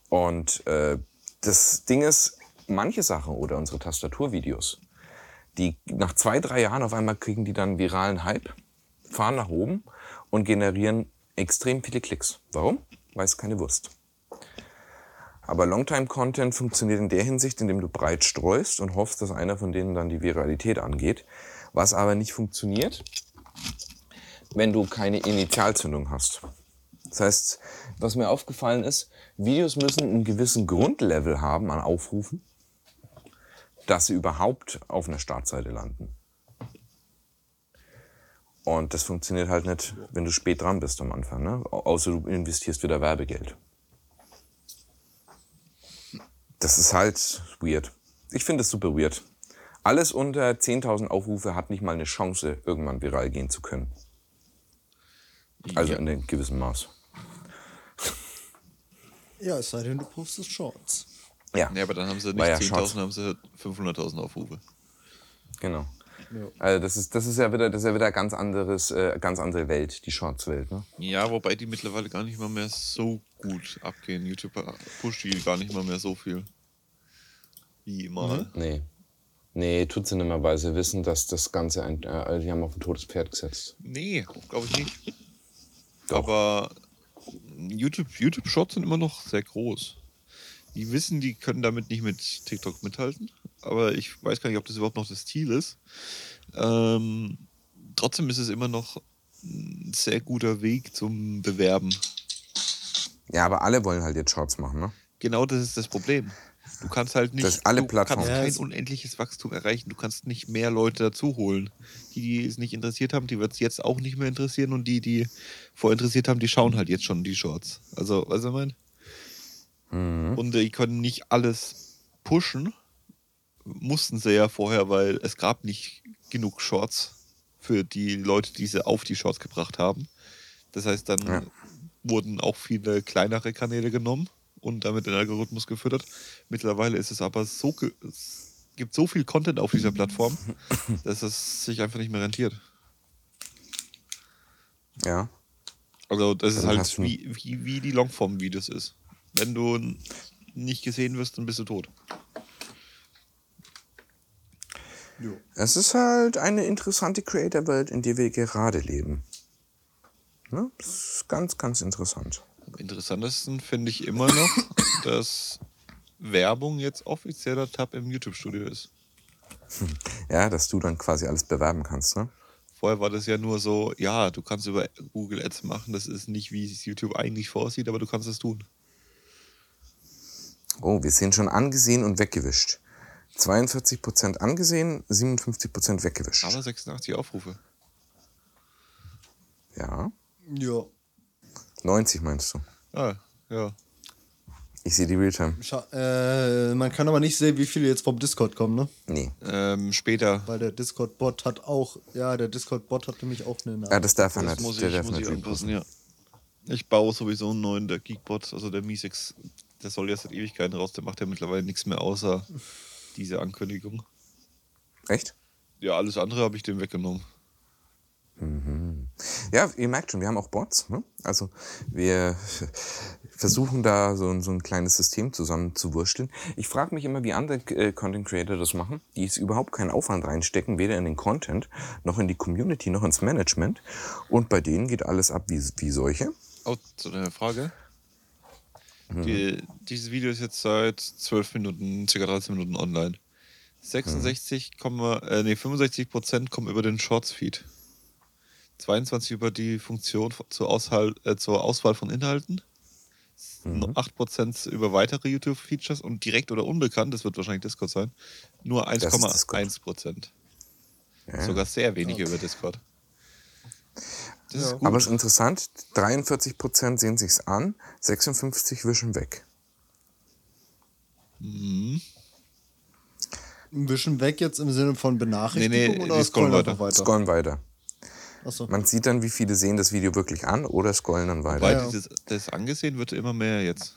Und äh, das Ding ist, manche Sachen oder unsere Tastaturvideos, die nach zwei, drei Jahren auf einmal kriegen die dann viralen Hype, fahren nach oben und generieren extrem viele Klicks. Warum? Weiß keine Wurst. Aber Longtime-Content funktioniert in der Hinsicht, indem du breit streust und hoffst, dass einer von denen dann die Viralität angeht. Was aber nicht funktioniert, wenn du keine Initialzündung hast. Das heißt, was mir aufgefallen ist, Videos müssen einen gewissen Grundlevel haben an Aufrufen, dass sie überhaupt auf einer Startseite landen. Und das funktioniert halt nicht, wenn du spät dran bist am Anfang. Ne? Au- Außer du investierst wieder Werbegeld. Das ist halt weird. Ich finde es super weird. Alles unter 10.000 Aufrufe hat nicht mal eine Chance, irgendwann viral gehen zu können. Also Ja. in einem gewissen Maß. Ja, es sei denn, du postest Shorts. Ja, Ja, aber dann haben sie nicht ja 10.000, Shorts. haben sie 500.000 Aufrufe. genau. Ja. Also das ist, das ist ja wieder, das ist ja wieder ganz anderes, äh, ganz andere Welt, die Shorts-Welt. Ne? Ja, wobei die mittlerweile gar nicht mal mehr so gut abgehen. YouTube pusht die gar nicht mal mehr so viel. Wie mal. Nee. Nee, tut sie nicht mehr, weil sie wissen, dass das Ganze, ein, äh, die haben auf ein totes Pferd gesetzt. Nee, glaube ich nicht. Doch. Aber YouTube, YouTube Shorts sind immer noch sehr groß. Die wissen, die können damit nicht mit TikTok mithalten. Aber ich weiß gar nicht, ob das überhaupt noch das Ziel ist. Ähm, trotzdem ist es immer noch ein sehr guter Weg zum Bewerben. Ja, aber alle wollen halt jetzt Shorts machen, ne? Genau das ist das Problem. Du kannst halt nicht, Das alle du Plattformen. kannst Ja, kein es- unendliches Wachstum erreichen. Du kannst nicht mehr Leute dazu holen. Die, die es nicht interessiert haben, die wird es jetzt auch nicht mehr interessieren und die, die vorher interessiert haben, die schauen halt jetzt schon die Shorts. Also, weißt du, was ich meine? Mhm. Und die können nicht alles pushen. Mussten sie ja vorher, weil es gab nicht genug Shorts für die Leute, die sie auf die Shorts gebracht haben. Das heißt, dann Ja. wurden auch viele kleinere Kanäle genommen und damit den Algorithmus gefüttert. Mittlerweile ist es aber so, es gibt so viel Content auf dieser Plattform, dass es sich einfach nicht mehr rentiert. Ja. Also das ist Also halt wie, wie, wie die Longform-Videos ist. Wenn du nicht gesehen wirst, dann bist du tot. Jo. Es ist halt eine interessante Creator-Welt, in der wir gerade leben. Ne? Das ist ganz, ganz interessant. Interessantesten finde ich immer noch, dass Werbung jetzt offizieller Tab im YouTube-Studio ist. Ja, dass du dann quasi alles bewerben kannst, ne? Vorher war das ja nur so, ja, du kannst über Google Ads machen, das ist nicht, wie es YouTube eigentlich vorsieht, aber du kannst es tun. Oh, wir sind schon angesehen und weggewischt. 42% angesehen, 57% weggewischt. Aber 86 Aufrufe. ja. Ja. 90 meinst du? Ah, ja. Ich sehe die Realtime. Äh, man kann aber nicht sehen, wie viele jetzt vom Discord kommen, ne? Nee. Ähm, später. Weil der Discord-Bot hat auch, ja, der Discord-Bot hat nämlich auch eine Ja, das darf er nicht. muss Der ich, darf muss ich anpassen, ja. Ich baue sowieso einen neuen, der Geekbot, also der Mi6, der soll ja seit Ewigkeiten raus, der macht ja mittlerweile nichts mehr außer diese Ankündigung. Echt? Ja, alles andere habe ich dem weggenommen. Ja, ihr merkt schon, wir haben auch Bots. Ne? Also wir versuchen da so, ein- so ein kleines System zusammen zu wursteln. Ich frage mich immer, wie andere äh, Content Creator das machen, die es überhaupt keinen Aufwand reinstecken, weder in den Content, noch in die Community, noch ins Management. Und bei denen geht alles ab wie, wie solche. Oh, zu deiner Frage. Die, dieses Video ist jetzt seit 12 Minuten, ca. 13 Minuten online. 66, äh, nee, 65 Prozent kommen über den Shorts-Feed. 22 über die Funktion zur Auswahl, äh, zur Auswahl von Inhalten. Noch 8% über weitere YouTube-Features und direkt oder unbekannt, das wird wahrscheinlich Discord sein, nur ist Discord. 1,1%. Ja. Sogar sehr wenig über Discord. Das ist gut. Aber es ist interessant, 43% sehen sich's an, 56 wischen weg. Ein bisschen weg jetzt im Sinne von Benachrichtigung Nee, nee, oder scrollen weiter. weiter? Scrollen weiter. Achso. Man sieht dann, wie viele sehen das Video wirklich an oder scrollen dann weiter. Weil Ja. dieses, das angesehen wird immer mehr jetzt.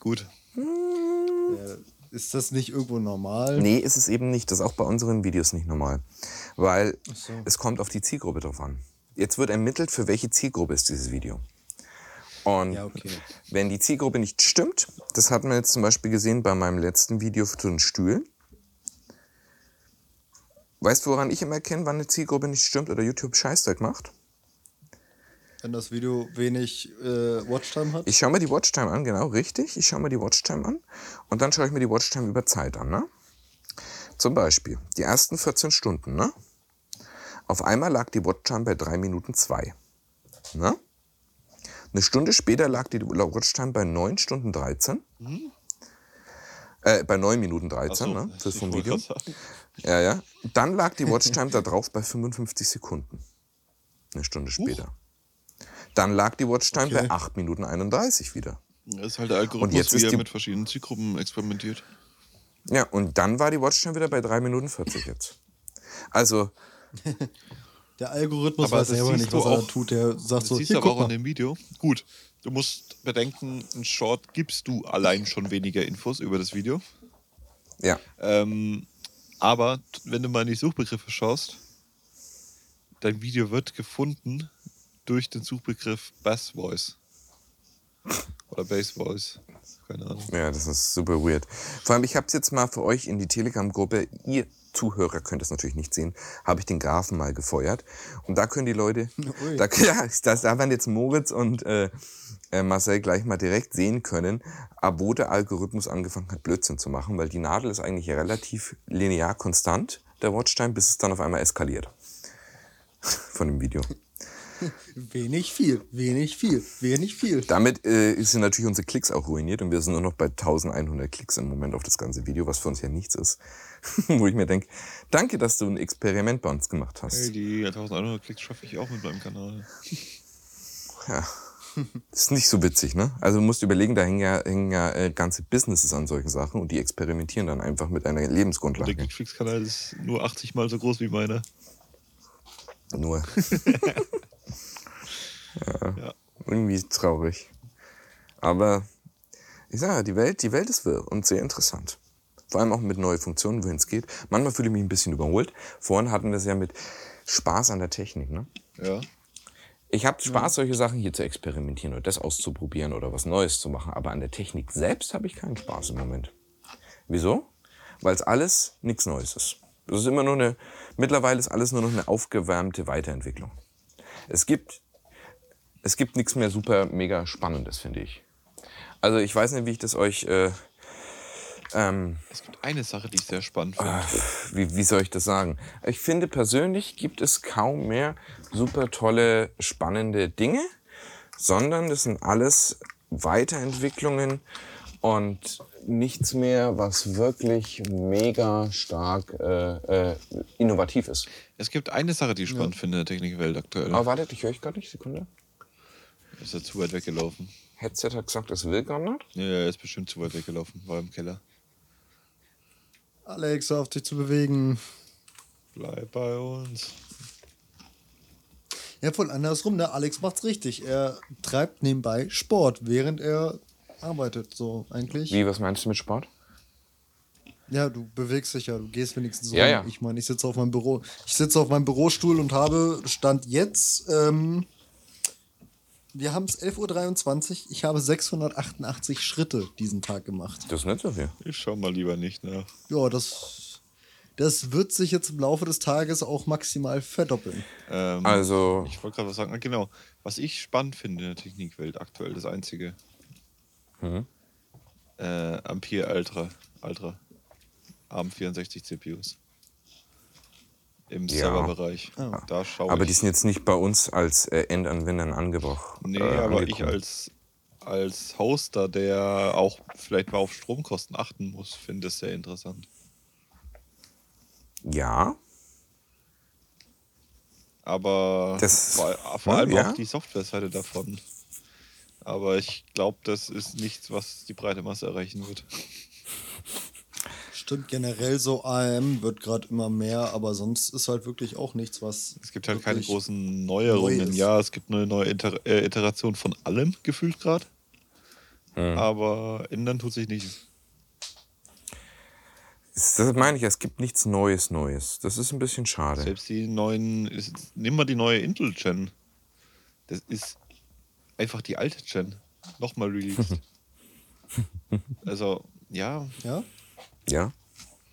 Gut. Ist das nicht irgendwo normal? Nee, ist es eben nicht. Das ist auch bei unseren Videos nicht normal. Weil so. es kommt auf die Zielgruppe drauf an. Jetzt wird ermittelt, für welche Zielgruppe ist dieses Video. Und Ja, okay. wenn die Zielgruppe nicht stimmt, das hat man jetzt zum Beispiel gesehen bei meinem letzten Video zu den Stühlen. Weißt du, woran ich immer erkenne, wann eine Zielgruppe nicht stimmt oder YouTube Scheißdreck macht? Wenn das Video wenig äh, Watchtime hat? Ich schaue mir die Watchtime an, genau, richtig. Ich schaue mir die Watchtime an und dann schaue ich mir die Watchtime über Zeit an. Ne? Zum Beispiel die ersten 14 Stunden. Ne? Auf einmal lag die Watchtime bei 3 Minuten 2. Ne? Eine Stunde später lag die Watchtime bei 9 Stunden 13. Äh, bei 9 Minuten 13, Ach so, ne? Ich vom Video. Ja, ja. Dann lag die Watchtime da drauf bei 55 Sekunden. Eine Stunde später. Dann lag die Watchtime Okay. bei 8 Minuten 31 wieder. Das ist halt der Algorithmus, jetzt wie ist er mit verschiedenen Zielgruppen experimentiert. Ja, und dann war die Watchtime wieder bei 3 Minuten 40 jetzt. Also, Der Algorithmus Aber weiß selber nicht, was auch- er tut. Der sagt Das so, siehst hier, du aber auch in mal. dem Video. Gut, du musst bedenken, ein Short gibst du allein schon weniger Infos über das Video. ja. Ähm, aber wenn du mal in die Suchbegriffe schaust, dein Video wird gefunden durch den Suchbegriff Bass Voice. Oder Bass Voice. Keine Ahnung. Ja, das ist super weird. Vor allem, ich habe es jetzt mal für euch in die Telegram-Gruppe, ihr Zuhörer könnt es natürlich nicht sehen, habe ich den Graphen mal gefeuert. Und da können die Leute, Ui. da, ja, das, da werden jetzt Moritz und äh, Marcel gleich mal direkt sehen können, ab wo der Algorithmus angefangen hat, Blödsinn zu machen, weil die Nadel ist eigentlich relativ linear konstant, der Watchtime, bis es dann auf einmal eskaliert. Von dem Video. Wenig viel, wenig viel, wenig viel. Damit äh, sind natürlich unsere Klicks auch ruiniert und wir sind nur noch bei 1100 Klicks im Moment auf das ganze Video, was für uns ja nichts ist. Wo ich mir denke, danke, dass du ein Experiment bei uns gemacht hast. Hey, die 1100 Klicks schaffe ich auch mit meinem Kanal. Ja. Das ist nicht so witzig, ne? Also du musst überlegen, da hängen ja, hängen ja äh, ganze Businesses an solchen Sachen und die experimentieren dann einfach mit einer Der Lebensgrundlage. Geekflix-Kanal ist nur 80 mal so groß wie meiner. Nur. Ja. Irgendwie traurig. Aber ich sage, ja, die Welt, die Welt ist wirr und sehr interessant. Vor allem auch mit neuen Funktionen, wohin es geht. Manchmal fühle ich mich ein bisschen überholt. Vorhin hatten wir es ja mit Spaß an der Technik. Ne? Ja. Ich habe Spaß, solche Sachen hier zu experimentieren oder das auszuprobieren oder was Neues zu machen. Aber an der Technik selbst habe ich keinen Spaß im Moment. Wieso? Weil es alles nichts Neues ist. Das ist immer nur eine, mittlerweile ist alles nur noch eine aufgewärmte Weiterentwicklung. Es gibt, es gibt nichts mehr super mega Spannendes, finde ich. Also ich weiß nicht, wie ich das euch, äh, ähm, Es gibt eine Sache, die ich sehr spannend finde. wie, wie soll ich das sagen? Ich finde persönlich gibt es kaum mehr super tolle, spannende Dinge, sondern das sind alles Weiterentwicklungen und nichts mehr, was wirklich mega stark äh, äh, innovativ ist. Es gibt eine Sache, die ich spannend finde in der Technikwelt aktuell. Aber wartet, ich höre euch gerade nicht, Sekunde. Ist er zu weit weggelaufen? Headset hat gesagt, es will gar nicht. Ja, er ist bestimmt zu weit weggelaufen. War im Keller. Alex, hör auf dich zu bewegen. Bleib bei uns. Ja, voll andersrum, ne? Alex macht's richtig. Er treibt nebenbei Sport, während er arbeitet, so eigentlich. Wie, was meinst du mit Sport? Ja, du bewegst dich ja, du gehst wenigstens so. Ja, ja. Ich meine, ich sitze auf meinem Büro. Ich sitze auf meinem Bürostuhl und habe Stand jetzt, ähm, wir haben es 11.23 Uhr, ich habe 688 Schritte diesen Tag gemacht. Das ist nicht so viel. Ich schau mal lieber nicht nach. Ja, das, das wird sich jetzt im Laufe des Tages auch maximal verdoppeln. Ähm, Also, Ich wollte gerade was sagen. Genau. Was ich spannend finde in der Technikwelt aktuell, das einzige. Mhm. Äh, Ampere Ultra. Ultra. ARM 64 CPUs. Im Ja. Serverbereich. Da schaue aber ich. die sind jetzt nicht bei uns als äh, Endanwendern angebracht. Nee, äh, aber ich als, als Hoster, der auch vielleicht mal auf Stromkosten achten muss, finde es sehr interessant. Ja, Aber Das- vor, vor Ja, allem ja. auch die Softwareseite davon. Aber ich glaube, das ist nichts, was die breite Masse erreichen wird. Stimmt, generell so AM wird gerade immer mehr, aber sonst ist halt wirklich auch nichts, was. Es gibt halt keine großen Neuerungen. ja, es gibt eine neue Iter äh, Iteration von allem gefühlt gerade. Hm. Aber ändern tut sich nichts. Das meine ich, es gibt nichts Neues, Neues. Das ist ein bisschen schade. Selbst die neuen, ist, nimm mal die neue Intel-Gen. Das ist einfach die alte Gen. Nochmal released. also, ja, Ja? Ja,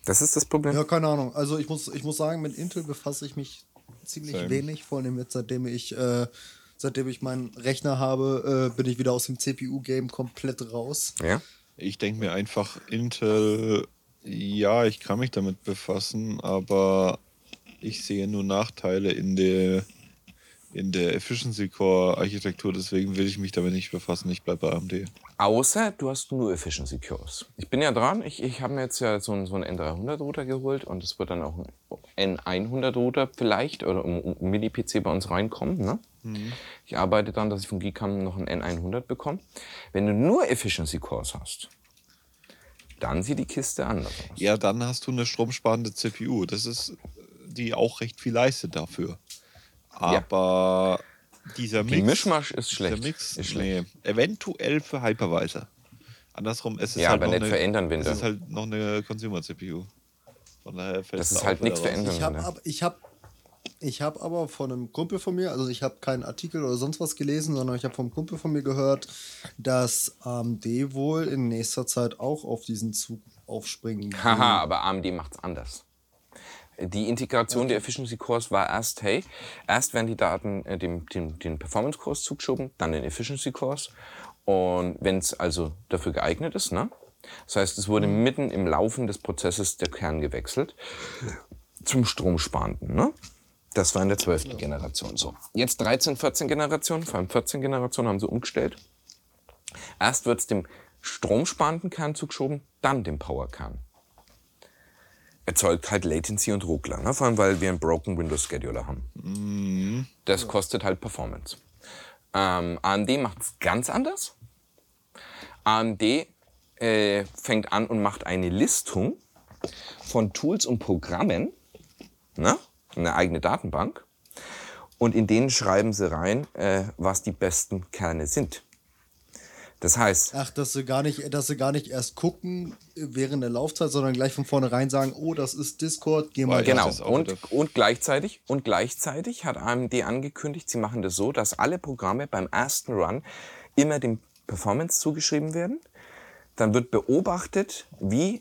das ist das Problem. Ja, keine Ahnung. Also ich muss, ich muss sagen, mit Intel befasse ich mich ziemlich Same. wenig, vor allem jetzt, seitdem ich, äh, seitdem ich meinen Rechner habe, äh, bin ich wieder aus dem CPU-Game komplett raus. Ja? ich denke mir einfach, Intel, ja, ich kann mich damit befassen, aber ich sehe nur Nachteile in der, in der Efficiency Core Architektur, deswegen will ich mich damit nicht befassen. Ich bleibe bei AMD. Außer du hast nur Efficiency Cores. Ich bin ja dran. Ich, ich habe mir jetzt ja so einen, so einen N300 Router geholt und es wird dann auch ein N100 Router vielleicht oder um Mini-PC bei uns reinkommen. Ne? Ich arbeite daran, dass ich von Geekam noch einen N100 bekomme. Wenn du nur Efficiency Cores hast, dann sieht die Kiste anders aus. Ja, dann hast du eine stromsparende CPU. Das ist, die auch recht viel leistet dafür. Aber dieser Mix. Die Mischmasch ist dieser schlecht. Mix, ist schlecht. nee, eventuell für Hypervisor. Andersrum, es ist Ja, halt aber noch nicht eine, für Ändern Es ist halt noch eine Consumer-CPU. Von daher fällt Das es ist da halt nichts für. Ändern. Ich habe ab, ich hab, ich hab aber von einem Kumpel von mir, also ich habe keinen Artikel oder sonst was gelesen, sondern ich habe vom Kumpel von mir gehört, dass AMD wohl in nächster Zeit auch auf diesen Zug aufspringen will. Haha, aber AMD macht's anders. Die Integration der Efficiency Cores war erst, hey, erst werden die Daten äh, dem, dem, den Performance Cores zugeschoben, dann den Efficiency Cores. Und wenn es also dafür geeignet ist, ne? Das heißt, es wurde mitten im Laufen des Prozesses der Kern gewechselt zum Stromsparenden, ne? Das war in der 12. Generation so. Jetzt 13, 14 Generation, vor allem 14 Generation haben sie umgestellt. Erst wird es dem stromsparenden Kern zugeschoben, dann dem Powerkern erzeugt halt Latency und Ruckler. Ne? Vor allem, weil wir einen Broken Windows Scheduler haben. Das kostet halt Performance. Ähm, AMD macht es ganz anders. AMD äh, fängt an und macht eine Listung von Tools und Programmen, ne? eine eigene Datenbank. Und in denen schreiben sie rein, äh, was die besten Kerne sind. Das heißt, Ach, dass sie gar nicht, dass sie gar nicht erst gucken während der Laufzeit, sondern gleich von vornherein sagen, oh, das ist Discord, geh mal. Genau. Und, und, gleichzeitig, und gleichzeitig hat AMD angekündigt, sie machen das so, dass alle Programme beim ersten Run immer dem Performance zugeschrieben werden. Dann wird beobachtet, wie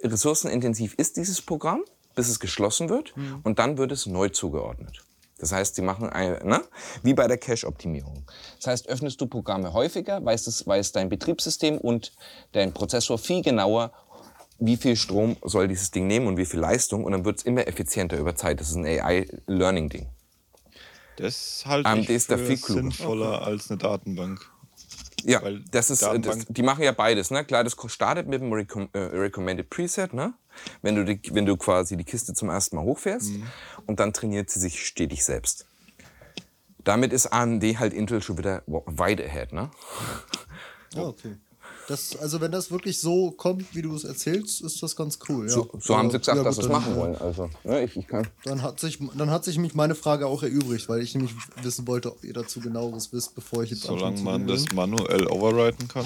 ressourcenintensiv ist dieses Programm, bis es geschlossen wird. Und dann wird es neu zugeordnet. Das heißt, sie machen ein, ne? wie bei der Cache-Optimierung. Das heißt, öffnest du Programme häufiger, weiß, es, weiß dein Betriebssystem und dein Prozessor viel genauer, wie viel Strom soll dieses Ding nehmen und wie viel Leistung. Und dann wird es immer effizienter über Zeit. Das ist ein AI-Learning-Ding. Das halte AMD ich für sinnvoller als eine Datenbank. Ja, Weil das ist, äh, das, die machen ja beides. Ne? Klar, das startet mit dem Recom äh, Recommended Preset, ne? wenn, du die, wenn du quasi die Kiste zum ersten Mal hochfährst und dann trainiert sie sich stetig selbst. Damit ist AMD halt Intel schon wieder weit ahead. Ne? Ja, okay. Das, also wenn das wirklich so kommt, wie du es erzählst, ist das ganz cool. Ja. So, so haben sie gesagt, Ja, dass sie es machen wollen. Also, ne, ich, ich kann. Dann hat, sich, dann hat sich mich meine Frage auch erübrigt, weil ich nämlich wissen wollte, ob ihr dazu genaueres wisst, bevor ich jetzt Solange man das manuell overriden kann.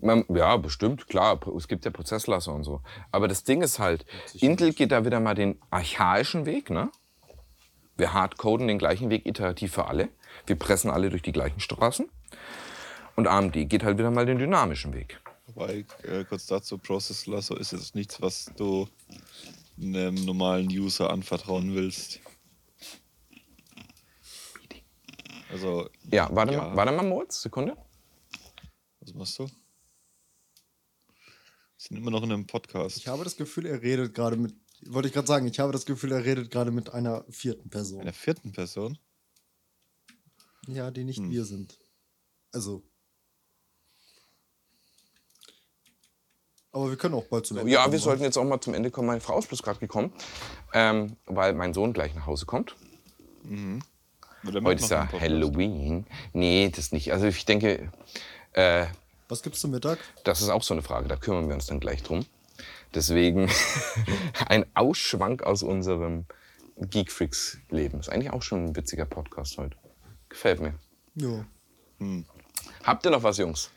Man, ja, bestimmt, klar. Es gibt ja Prozesslasser und so. Aber das Ding ist halt, Intel geht da wieder mal den archaischen Weg. Ne? Wir hardcoden den gleichen Weg iterativ für alle. Wir pressen alle durch die gleichen Straßen. Und AMD geht halt wieder mal den dynamischen Weg. Wobei, äh, kurz dazu, Process Lasso ist jetzt nichts, was du einem normalen User anvertrauen willst. Also, Ja, warte, Ja. Mal, warte mal, Moritz, Sekunde. was machst du? Wir sind immer noch in einem Podcast. Ich habe das Gefühl, er redet gerade mit. Wollte ich gerade sagen, ich habe das Gefühl, er redet gerade mit einer vierten Person. Einer vierten Person? Ja, die Hm. nicht wir sind. Also. Aber wir können auch bald zum Ende Ja, kommen, wir wa? sollten jetzt auch mal zum Ende kommen. Meine Frau ist bloß gerade gekommen, ähm, weil mein Sohn gleich nach Hause kommt. Oder Heute ist ja. Halloween. Nee, das nicht. Also ich denke, äh, Was gibt's zum Mittag? das ist auch so eine Frage. Da kümmern wir uns dann gleich drum. Deswegen ein Ausschwank aus unserem Geekfreaks-Leben. Ist eigentlich auch schon ein witziger Podcast heute. Gefällt mir. Ja. Habt ihr noch was, Jungs?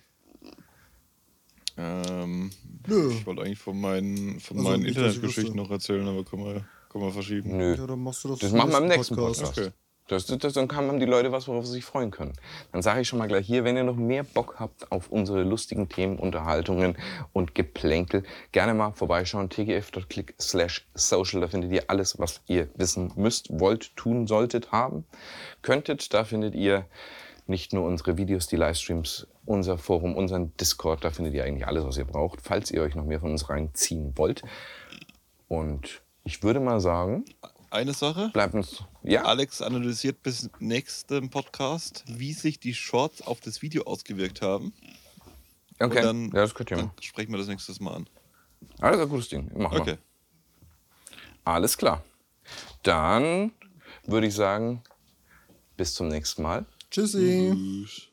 Ähm, Nö. ich wollte eigentlich von meinen, von Also meinen Internetgeschichten noch erzählen, aber können wir, können wir verschieben. Nö. Ja, dann machst du das. Das im machen wir im nächsten Podcast. Okay. Das, das, dann haben die Leute was, worauf sie sich freuen können. Dann sage ich schon mal gleich hier, wenn ihr noch mehr Bock habt auf unsere lustigen Themen, Unterhaltungen und Geplänkel, gerne mal vorbeischauen. tgf.click slash social. Da findet ihr alles, was ihr wissen müsst, wollt, tun, solltet, haben, könntet. Da findet ihr nicht nur unsere Videos, die Livestreams, unser Forum, unseren Discord. Da findet ihr eigentlich alles, was ihr braucht, falls ihr euch noch mehr von uns reinziehen wollt. Und ich würde mal sagen, Eine Sache. bleibt uns... Ja? Alex analysiert bis nächsten Podcast, wie sich die Shorts auf das Video ausgewirkt haben. Okay, Und dann, ja, das könnt ihr dann machen. sprechen wir das nächstes Mal an. Alles ein gutes Ding. Machen wir. Okay. Alles klar. Dann würde ich sagen, bis zum nächsten Mal. Tschüssi. Tschüss.